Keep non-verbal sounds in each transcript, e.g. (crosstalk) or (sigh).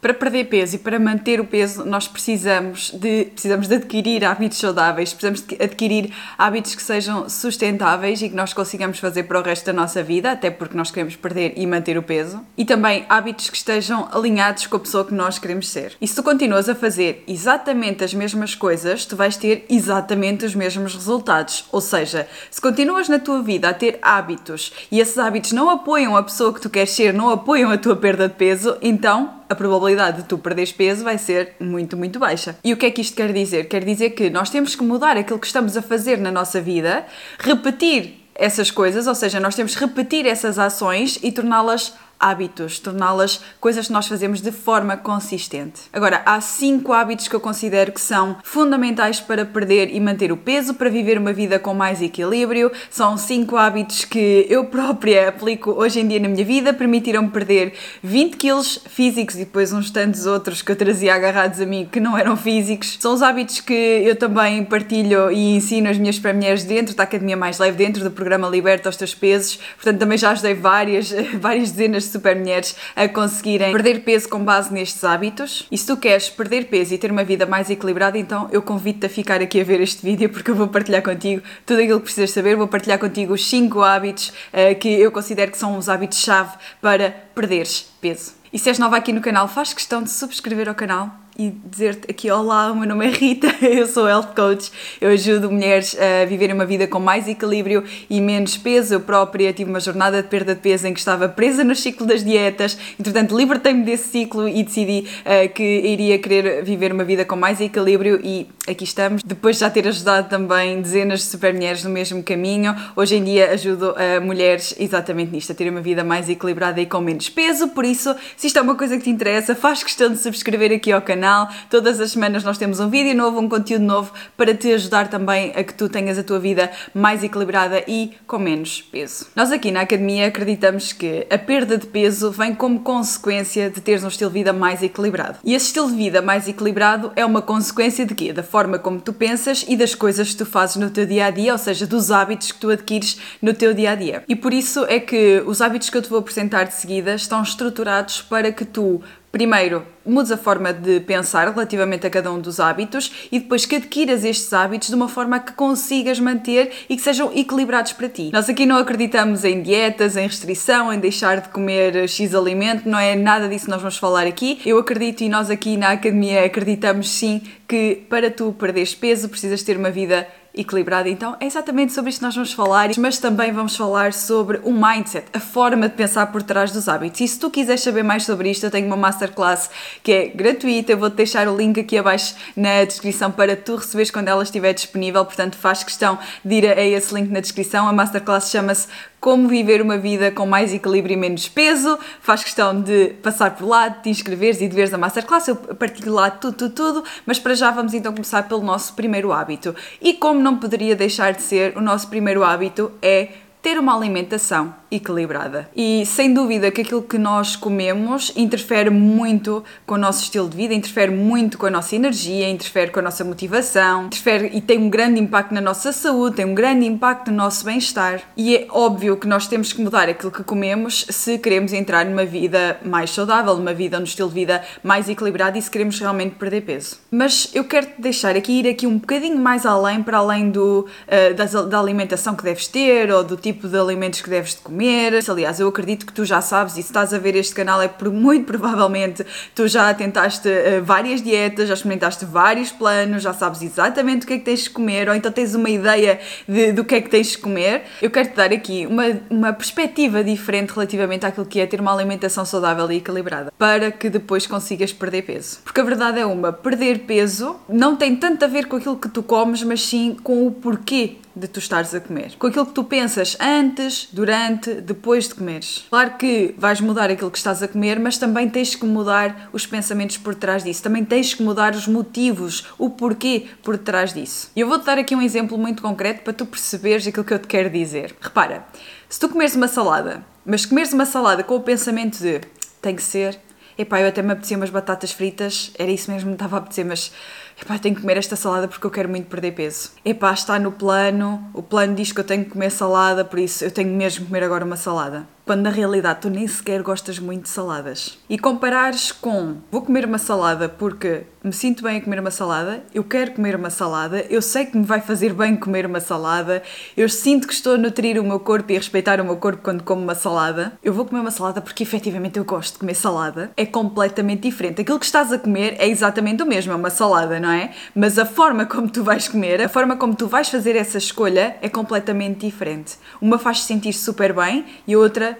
Para perder peso e para manter o peso, nós precisamos de, precisamos de adquirir hábitos saudáveis, precisamos de adquirir hábitos que sejam sustentáveis e que nós consigamos fazer para o resto da nossa vida, até porque nós queremos perder e manter o peso. E também hábitos que estejam alinhados com a pessoa que nós queremos ser. E se tu continuas a fazer exatamente as mesmas coisas, tu vais ter exatamente os mesmos resultados. Ou seja, se continuas na tua vida a ter hábitos e esses hábitos não apoiam a pessoa que tu queres ser, não apoiam a tua perda de peso, então a probabilidade de tu perderes peso vai ser muito, muito baixa. E o que é que isto quer dizer? Quer dizer que nós temos que mudar aquilo que estamos a fazer na nossa vida, repetir essas coisas, ou seja, nós temos que repetir essas ações e torná-las hábitos, torná-las coisas que nós fazemos de forma consistente. Agora, há cinco hábitos que eu considero que são fundamentais para perder e manter o peso, para viver uma vida com mais equilíbrio. São cinco hábitos que eu própria aplico hoje em dia na minha vida, permitiram-me perder 20 quilos físicos e depois uns tantos outros que eu trazia agarrados a mim que não eram físicos. São os hábitos que eu também partilho e ensino as minhas mulheres dentro da Academia Mais Leve, dentro do programa Liberta os Teus Pesos. Portanto, também já ajudei várias, (laughs) várias dezenas super mulheres a conseguirem perder peso com base nestes hábitos. E se tu queres perder peso e ter uma vida mais equilibrada, então eu convido-te a ficar aqui a ver este vídeo porque eu vou partilhar contigo tudo aquilo que precisas saber. Vou partilhar contigo os 5 hábitos uh, que eu considero que são os hábitos-chave para perderes peso. E se és nova aqui no canal, faz questão de subscrever ao canal e dizer-te aqui: Olá, o meu nome é Rita, (laughs) eu sou Health Coach, eu ajudo mulheres a viverem uma vida com mais equilíbrio e menos peso. Eu própria tive uma jornada de perda de peso em que estava presa no ciclo das dietas, entretanto, libertei-me desse ciclo e decidi uh, que iria querer viver uma vida com mais equilíbrio e aqui estamos. Depois de já ter ajudado também dezenas de super mulheres no mesmo caminho, hoje em dia ajudo uh, mulheres exatamente nisto, a terem uma vida mais equilibrada e com menos peso. Por isso, se isto é uma coisa que te interessa, faz questão de subscrever aqui ao canal canal. Todas as semanas nós temos um vídeo novo, um conteúdo novo para te ajudar também a que tu tenhas a tua vida mais equilibrada e com menos peso. Nós aqui na academia acreditamos que a perda de peso vem como consequência de teres um estilo de vida mais equilibrado. E esse estilo de vida mais equilibrado é uma consequência de quê? Da forma como tu pensas e das coisas que tu fazes no teu dia a dia, ou seja, dos hábitos que tu adquires no teu dia a dia. E por isso é que os hábitos que eu te vou apresentar de seguida estão estruturados para que tu primeiro, mudes a forma de pensar relativamente a cada um dos hábitos e depois que adquiras estes hábitos de uma forma que consigas manter e que sejam equilibrados para ti. Nós aqui não acreditamos em dietas, em restrição, em deixar de comer X alimento, não é nada disso que nós vamos falar aqui. Eu acredito e nós aqui na academia acreditamos sim que para tu perderes peso precisas ter uma vida equilibrada. Então é exatamente sobre isto que nós vamos falar, mas também vamos falar sobre o mindset, a forma de pensar por trás dos hábitos. E se tu quiseres saber mais sobre isto, eu tenho uma masterclass que é gratuita, eu vou-te deixar o link aqui abaixo na descrição para tu receberes quando ela estiver disponível, portanto faz questão de ir a esse link na descrição. A masterclass chama-se como viver uma vida com mais equilíbrio e menos peso. Faz questão de passar por lá, de te inscreveres e de veres a Masterclass. Eu partilho lá tudo, tudo, tudo. Mas para já vamos então começar pelo nosso primeiro hábito. E como não poderia deixar de ser, o nosso primeiro hábito é ter uma alimentação equilibrada. E sem dúvida que aquilo que nós comemos interfere muito com o nosso estilo de vida, interfere muito com a nossa energia, interfere com a nossa motivação, interfere e tem um grande impacto na nossa saúde, tem um grande impacto no nosso bem-estar. E é óbvio que nós temos que mudar aquilo que comemos se queremos entrar numa vida mais saudável, numa vida, num estilo de vida mais equilibrado e se queremos realmente perder peso. Mas eu quero te deixar aqui, ir aqui um bocadinho mais além, para além do, uh, da, alimentação que deves ter ou do tipo de alimentos que deves de comer comer. Aliás, eu acredito que tu já sabes e se estás a ver este canal é por muito provavelmente tu já tentaste uh, várias dietas, já experimentaste vários planos, já sabes exatamente o que é que tens de comer ou então tens uma ideia de, do que é que tens de comer. Eu quero te dar aqui uma, uma perspectiva diferente relativamente àquilo que é ter uma alimentação saudável e equilibrada para que depois consigas perder peso. Porque a verdade é uma, perder peso não tem tanto a ver com aquilo que tu comes, mas sim com o porquê de tu estares a comer. Com aquilo que tu pensas antes, durante, depois de comeres. Claro que vais mudar aquilo que estás a comer, mas também tens que mudar os pensamentos por trás disso. Também tens que mudar os motivos, o porquê por trás disso. E eu vou-te dar aqui um exemplo muito concreto para tu perceberes aquilo que eu te quero dizer. Repara, se tu comeres uma salada, mas comeres uma salada com o pensamento de tem que ser, epá, eu até me apetecia umas batatas fritas, era isso mesmo que me estava a apetecer, mas epá, tenho que comer esta salada porque eu quero muito perder peso. Epá, está no plano, o plano diz que eu tenho que comer salada, por isso eu tenho mesmo que comer agora uma salada. Quando na realidade tu nem sequer gostas muito de saladas. E comparares com vou comer uma salada porque me sinto bem a comer uma salada, eu quero comer uma salada, eu sei que me vai fazer bem comer uma salada, eu sinto que estou a nutrir o meu corpo e a respeitar o meu corpo quando como uma salada, eu vou comer uma salada porque efetivamente eu gosto de comer salada, é completamente diferente. Aquilo que estás a comer é exatamente o mesmo, é uma salada, não é? Mas a forma como tu vais comer, a forma como tu vais fazer essa escolha é completamente diferente. Uma faz-te sentir super bem e a outra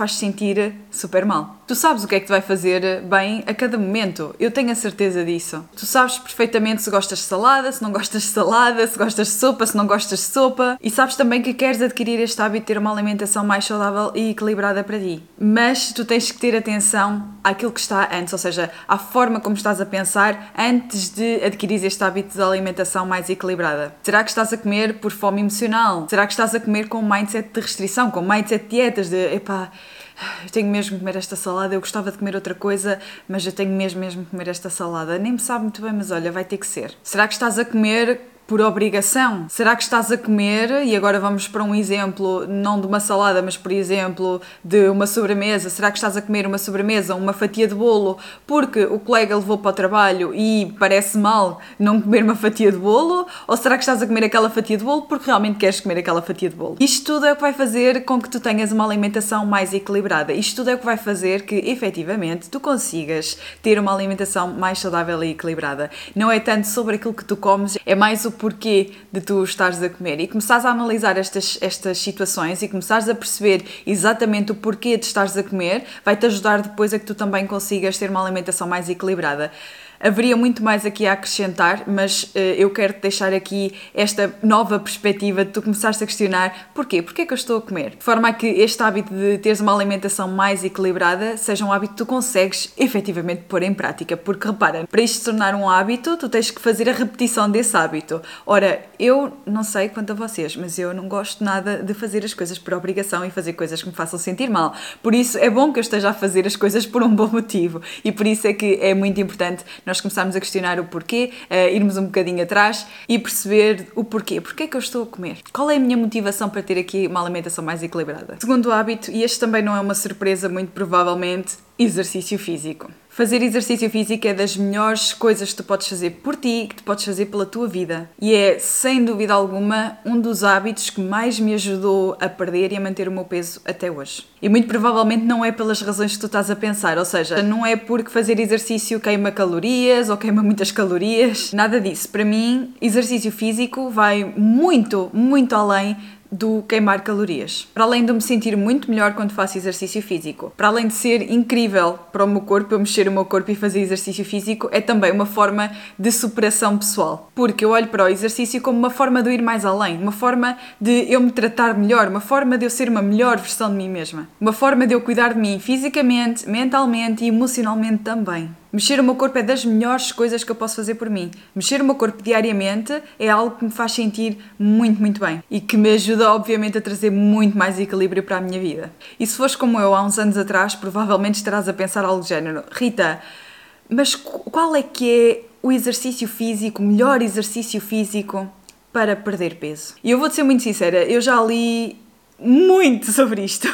faz-te sentir super mal. Tu sabes o que é que te vai fazer bem a cada momento, eu tenho a certeza disso. Tu sabes perfeitamente se gostas de salada, se não gostas de salada, se gostas de sopa, se não gostas de sopa, e sabes também que queres adquirir este hábito de ter uma alimentação mais saudável e equilibrada para ti. Mas tu tens que ter atenção àquilo que está antes, ou seja, à forma como estás a pensar antes de adquirir este hábito de alimentação mais equilibrada. Será que estás a comer por fome emocional? Será que estás a comer com um mindset de restrição, com um mindset de dietas, de epá eu tenho mesmo que comer esta salada, eu gostava de comer outra coisa, mas eu tenho mesmo mesmo que comer esta salada. Nem me sabe muito bem, mas olha, vai ter que ser. Será que estás a comer por obrigação? Será que estás a comer, e agora vamos para um exemplo, não de uma salada, mas por exemplo de uma sobremesa, será que estás a comer uma sobremesa, uma fatia de bolo, porque o colega levou para o trabalho e parece mal não comer uma fatia de bolo? Ou será que estás a comer aquela fatia de bolo porque realmente queres comer aquela fatia de bolo? Isto tudo é o que vai fazer com que tu tenhas uma alimentação mais equilibrada. Isto tudo é o que vai fazer que efetivamente tu consigas ter uma alimentação mais saudável e equilibrada. Não é tanto sobre aquilo que tu comes, é mais o porquê de tu estares a comer e começares a analisar estas, estas situações e começares a perceber exatamente o porquê de estares a comer, vai-te ajudar depois a que tu também consigas ter uma alimentação mais equilibrada. Haveria muito mais aqui a acrescentar, mas uh, eu quero deixar aqui esta nova perspectiva de tu começares a questionar porquê? Porquê é que eu estou a comer? De forma a que este hábito de teres uma alimentação mais equilibrada seja um hábito que tu consegues efetivamente pôr em prática. Porque repara, para isto se tornar um hábito, tu tens que fazer a repetição desse hábito. Ora, eu não sei quanto a vocês, mas eu não gosto nada de fazer as coisas por obrigação e fazer coisas que me façam sentir mal. Por isso é bom que eu esteja a fazer as coisas por um bom motivo. E por isso é que é muito importante nós começarmos a questionar o porquê, uh, irmos um bocadinho atrás e perceber o porquê. Porquê é que eu estou a comer? Qual é a minha motivação para ter aqui uma alimentação mais equilibrada? Segundo hábito, e este também não é uma surpresa, muito provavelmente, exercício físico. Fazer exercício físico é das melhores coisas que tu podes fazer por ti, que tu podes fazer pela tua vida. E é, sem dúvida alguma, um dos hábitos que mais me ajudou a perder e a manter o meu peso até hoje. E muito provavelmente não é pelas razões que tu estás a pensar, ou seja, não é porque fazer exercício queima calorias ou queima muitas calorias, nada disso. Para mim, exercício físico vai muito, muito além do queimar calorias. Para além de me sentir muito melhor quando faço exercício físico, para além de ser incrível para o meu corpo, eu mexer o meu corpo e fazer exercício físico, é também uma forma de superação pessoal. Porque eu olho para o exercício como uma forma de eu ir mais além, uma forma de eu me tratar melhor, uma forma de eu ser uma melhor versão de mim mesma, uma forma de eu cuidar de mim fisicamente, mentalmente e emocionalmente também. Mexer o meu corpo é das melhores coisas que eu posso fazer por mim. Mexer o meu corpo diariamente é algo que me faz sentir muito, muito bem e que me ajuda, obviamente, a trazer muito mais equilíbrio para a minha vida. E se fores como eu há uns anos atrás, provavelmente estarás a pensar algo do género: Rita, mas qual é que é o exercício físico, o melhor exercício físico para perder peso? E eu vou-te ser muito sincera, eu já li muito (laughs) sobre isto.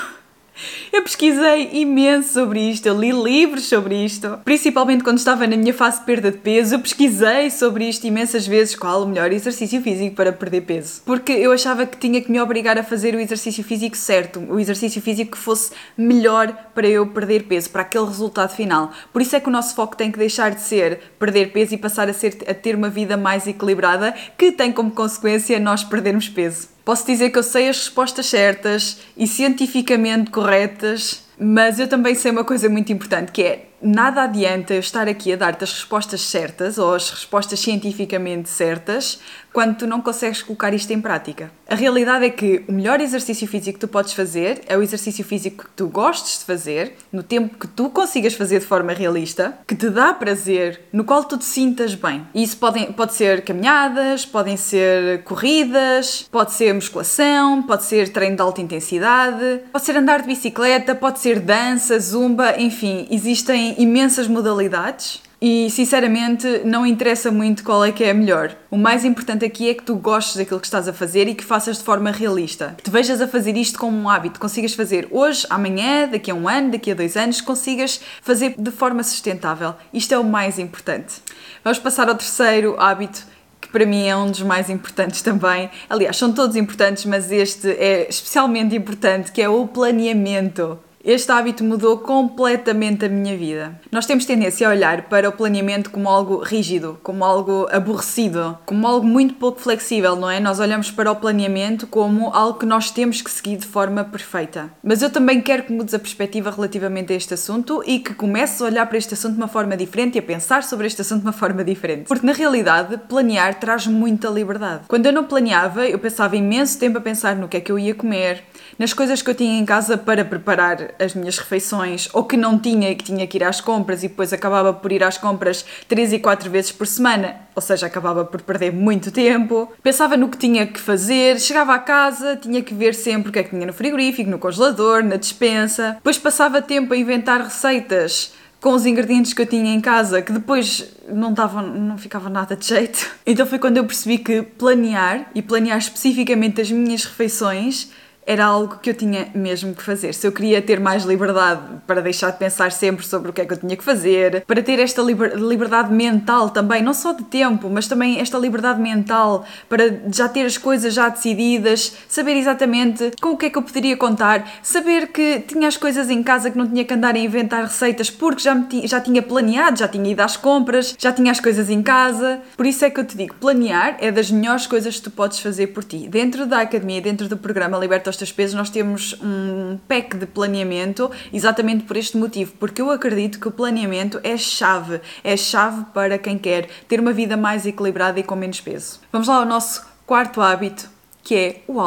Eu pesquisei imenso sobre isto, eu li livros sobre isto, principalmente quando estava na minha fase de perda de peso. Eu pesquisei sobre isto imensas vezes qual o melhor exercício físico para perder peso. Porque eu achava que tinha que me obrigar a fazer o exercício físico certo, o exercício físico que fosse melhor para eu perder peso, para aquele resultado final. Por isso é que o nosso foco tem que deixar de ser perder peso e passar a, ser, a ter uma vida mais equilibrada, que tem como consequência nós perdermos peso. Posso dizer que eu sei as respostas certas e cientificamente corretas, mas eu também sei uma coisa muito importante que é nada adianta eu estar aqui a dar-te as respostas certas ou as respostas cientificamente certas quando tu não consegues colocar isto em prática. A realidade é que o melhor exercício físico que tu podes fazer é o exercício físico que tu gostes de fazer, no tempo que tu consigas fazer de forma realista, que te dá prazer, no qual tu te sintas bem. E isso pode, pode ser caminhadas, podem ser corridas, pode ser musculação, pode ser treino de alta intensidade, pode ser andar de bicicleta, pode ser dança, zumba, enfim, existem imensas modalidades E sinceramente não interessa muito qual é que é a melhor. O mais importante aqui é que tu gostes daquilo que estás a fazer e que faças de forma realista. Que te vejas a fazer isto como um hábito, consigas fazer hoje, amanhã, daqui a um ano, daqui a dois anos, consigas fazer de forma sustentável. Isto é o mais importante. Vamos passar ao terceiro hábito que para mim é um dos mais importantes também. Aliás, são todos importantes, mas este é especialmente importante, que é o planeamento. Este hábito mudou completamente a minha vida. Nós temos tendência a olhar para o planeamento como algo rígido, como algo aborrecido, como algo muito pouco flexível, não é? Nós olhamos para o planeamento como algo que nós temos que seguir de forma perfeita. Mas eu também quero que mudes a perspectiva relativamente a este assunto e que comeces a olhar para este assunto de uma forma diferente e a pensar sobre este assunto de uma forma diferente. Porque na realidade, planear traz muita liberdade. Quando eu não planeava, eu passava imenso tempo a pensar no que é que eu ia comer, nas coisas que eu tinha em casa para preparar as minhas refeições, ou que não tinha e que tinha que ir às compras e depois acabava por ir às compras três e quatro vezes por semana, ou seja, acabava por perder muito tempo. Pensava no que tinha que fazer, chegava à casa, tinha que ver sempre o que é que tinha no frigorífico, no congelador, na despensa. Depois passava tempo a inventar receitas com os ingredientes que eu tinha em casa, que depois não, dava, não ficava nada de jeito. (laughs) Então foi quando eu percebi que planear, e planear especificamente as minhas refeições, era algo que eu tinha mesmo que fazer. Se eu queria ter mais liberdade para deixar de pensar sempre sobre o que é que eu tinha que fazer, para ter esta liber liberdade mental também, não só de tempo, mas também esta liberdade mental para já ter as coisas já decididas, saber exatamente com o que é que eu poderia contar, saber que tinha as coisas em casa que não tinha que andar a inventar receitas porque já, já tinha planeado, já tinha ido às compras, já tinha as coisas em casa. Por isso é que eu te digo, planear é das melhores coisas que tu podes fazer por ti. Dentro da academia, dentro do programa Liberta os teus pesos, nós temos um pack de planeamento exatamente por este motivo, porque eu acredito que o planeamento é chave, é chave para quem quer ter uma vida mais equilibrada e com menos peso. Vamos lá ao nosso quarto hábito, que é o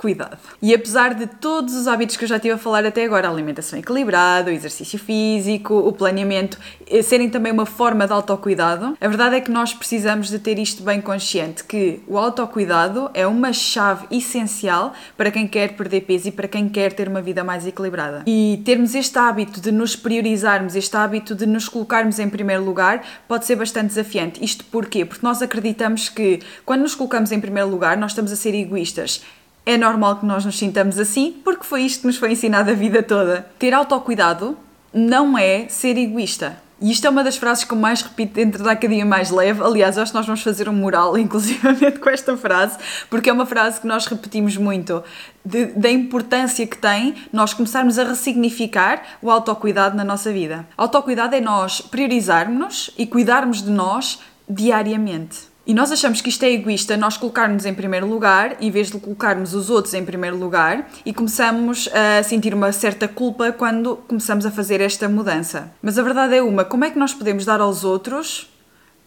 autocuidado. E apesar de todos os hábitos que eu já estive a falar até agora, a alimentação equilibrada, o exercício físico, o planeamento, eh, serem também uma forma de autocuidado, a verdade é que nós precisamos de ter isto bem consciente, que o autocuidado é uma chave essencial para quem quer perder peso e para quem quer ter uma vida mais equilibrada. E termos este hábito de nos priorizarmos, este hábito de nos colocarmos em primeiro lugar, pode ser bastante desafiante. Isto porquê? Porque nós acreditamos que quando nos colocamos em primeiro lugar, nós estamos a ser egoístas. É normal que nós nos sintamos assim, porque foi isto que nos foi ensinado a vida toda. Ter autocuidado não é ser egoísta. E isto é uma das frases que eu mais repito dentro da Academia Mais Leve. Aliás, acho que nós vamos fazer um mural, (laughs) inclusivamente, com esta frase, porque é uma frase que nós repetimos muito, de, da importância que tem nós começarmos a ressignificar o autocuidado na nossa vida. Autocuidado é nós priorizarmos-nos e cuidarmos de nós diariamente. E nós achamos que isto é egoísta, nós colocarmos em primeiro lugar, em vez de colocarmos os outros em primeiro lugar, e começamos a sentir uma certa culpa quando começamos a fazer esta mudança. Mas a verdade é uma: como é que nós podemos dar aos outros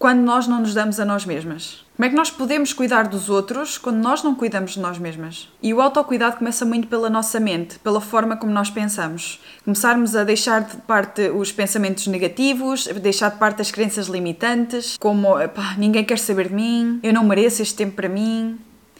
quando nós não nos damos a nós mesmas? Como é que nós podemos cuidar dos outros quando nós não cuidamos de nós mesmas? E o autocuidado começa muito pela nossa mente, pela forma como nós pensamos. Começarmos a deixar de parte os pensamentos negativos, deixar de parte as crenças limitantes, como ninguém quer saber de mim, eu não mereço este tempo para mim,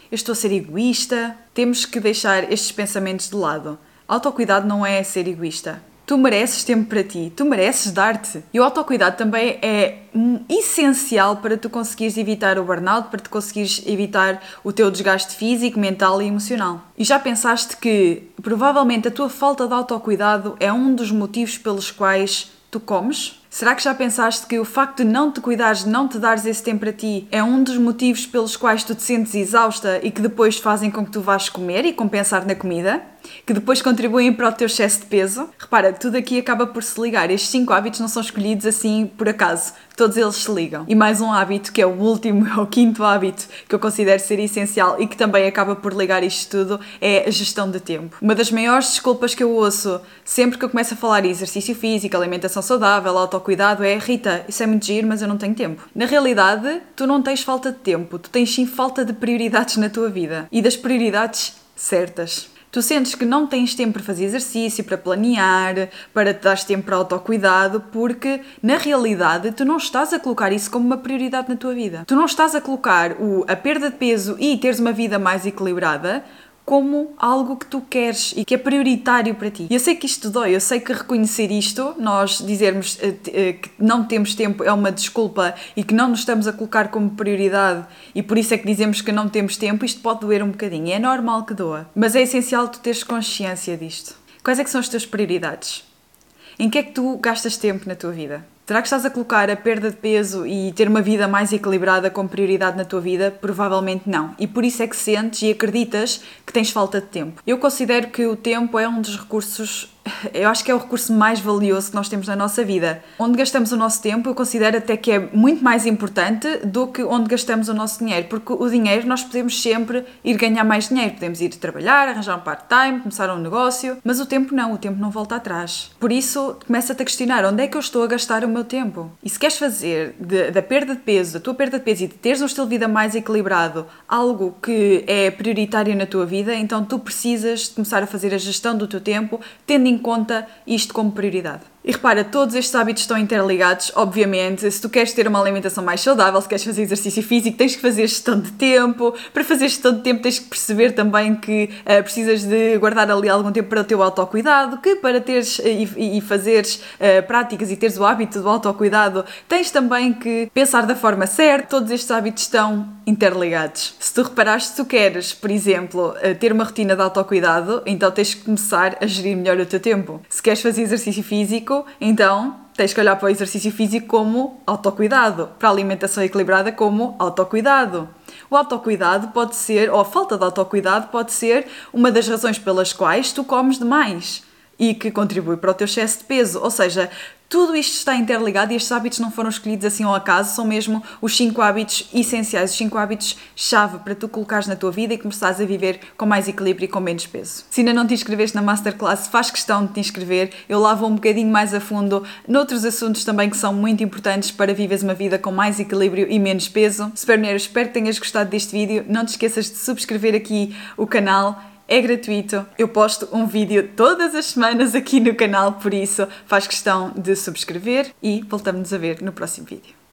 eu estou a ser egoísta. Temos que deixar estes pensamentos de lado. Autocuidado não é ser egoísta. Tu mereces tempo para ti, tu mereces dar-te. E o autocuidado também é essencial para tu conseguires evitar o burnout, para tu conseguires evitar o teu desgaste físico, mental e emocional. E já pensaste que provavelmente a tua falta de autocuidado é um dos motivos pelos quais tu comes? Será que já pensaste que o facto de não te cuidares, de não te dares esse tempo para ti, é um dos motivos pelos quais tu te sentes exausta e que depois fazem com que tu vás comer e compensar na comida? Que depois contribuem para o teu excesso de peso. Repara, tudo aqui acaba por se ligar. Estes cinco hábitos não são escolhidos assim por acaso. Todos eles se ligam. E mais um hábito, que é o último, (laughs) é o quinto hábito, que eu considero ser essencial e que também acaba por ligar isto tudo, é a gestão de tempo. Uma das maiores desculpas que eu ouço sempre que eu começo a falar em exercício físico, alimentação saudável, autocuidado, é Rita, isso é muito giro, mas eu não tenho tempo. Na realidade, tu não tens falta de tempo, tu tens sim falta de prioridades na tua vida e das prioridades certas. Tu sentes que não tens tempo para fazer exercício, para planear, para te dar tempo para autocuidado, porque na realidade tu não estás a colocar isso como uma prioridade na tua vida. Tu não estás a colocar o, a perda de peso e teres uma vida mais equilibrada como algo que tu queres e que é prioritário para ti. Eu sei que isto dói, eu sei que reconhecer isto, nós dizermos uh, uh, que não temos tempo é uma desculpa e que não nos estamos a colocar como prioridade e por isso é que dizemos que não temos tempo, isto pode doer um bocadinho. É normal que doa, mas é essencial tu teres consciência disto. Quais é que são as tuas prioridades? Em que é que tu gastas tempo na tua vida? Será que estás a colocar a perda de peso e ter uma vida mais equilibrada como prioridade na tua vida? Provavelmente não. E por isso é que sentes e acreditas que tens falta de tempo. Eu considero que o tempo é um dos recursos eu acho que é o recurso mais valioso que nós temos na nossa vida. Onde gastamos o nosso tempo, eu considero até que é muito mais importante do que onde gastamos o nosso dinheiro, porque o dinheiro nós podemos sempre ir ganhar mais dinheiro, podemos ir trabalhar, arranjar um part-time, começar um negócio, mas o tempo não, o tempo não volta atrás. Por isso, começa-te a questionar onde é que eu estou a gastar o meu tempo. E se queres fazer de, da perda de peso, da tua perda de peso e de teres um estilo de vida mais equilibrado, algo que é prioritário na tua vida, então tu precisas começar a fazer a gestão do teu tempo, tendo em conta isto como prioridade. E repara, todos estes hábitos estão interligados, obviamente. Se tu queres ter uma alimentação mais saudável, se queres fazer exercício físico, tens que fazer gestão de tempo. Para fazer gestão de tempo, tens que perceber também que uh, precisas de guardar ali algum tempo para o teu autocuidado, que para teres uh, e, e, fazeres uh, práticas e teres o hábito do autocuidado, tens também que pensar da forma certa. Todos estes hábitos estão interligados. Se tu reparares, se tu queres, por exemplo, ter uma rotina de autocuidado, então tens que começar a gerir melhor o teu tempo. Se queres fazer exercício físico, físico, então tens que olhar para o exercício físico como autocuidado, para a alimentação equilibrada como autocuidado. O autocuidado pode ser, ou a falta de autocuidado pode ser uma das razões pelas quais tu comes demais e que contribui para o teu excesso de peso. Ou seja, tudo isto está interligado e estes hábitos não foram escolhidos assim ao acaso, são mesmo os 5 hábitos essenciais, os 5 hábitos-chave para tu colocares na tua vida e começares a viver com mais equilíbrio e com menos peso. Se ainda não te inscreveste na Masterclass, faz questão de te inscrever. Eu lá vou um bocadinho mais a fundo noutros assuntos também que são muito importantes para viveres uma vida com mais equilíbrio e menos peso. Super espero que tenhas gostado deste vídeo. Não te esqueças de subscrever aqui o canal é gratuito. Eu posto um vídeo todas as semanas aqui no canal, por isso faz questão de subscrever e voltamos a ver no próximo vídeo.